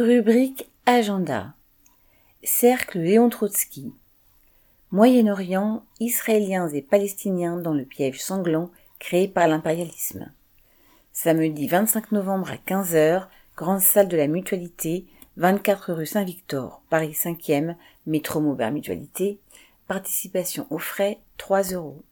Rubrique Agenda. Cercle Léon Trotsky. Moyen-Orient, Israéliens et Palestiniens dans le piège sanglant créé par l'impérialisme. Samedi 25 novembre à 15h, grande salle de la Mutualité, 24 rue Saint-Victor, Paris 5e, métro Maubert Mutualité. Participation aux frais 3 euros.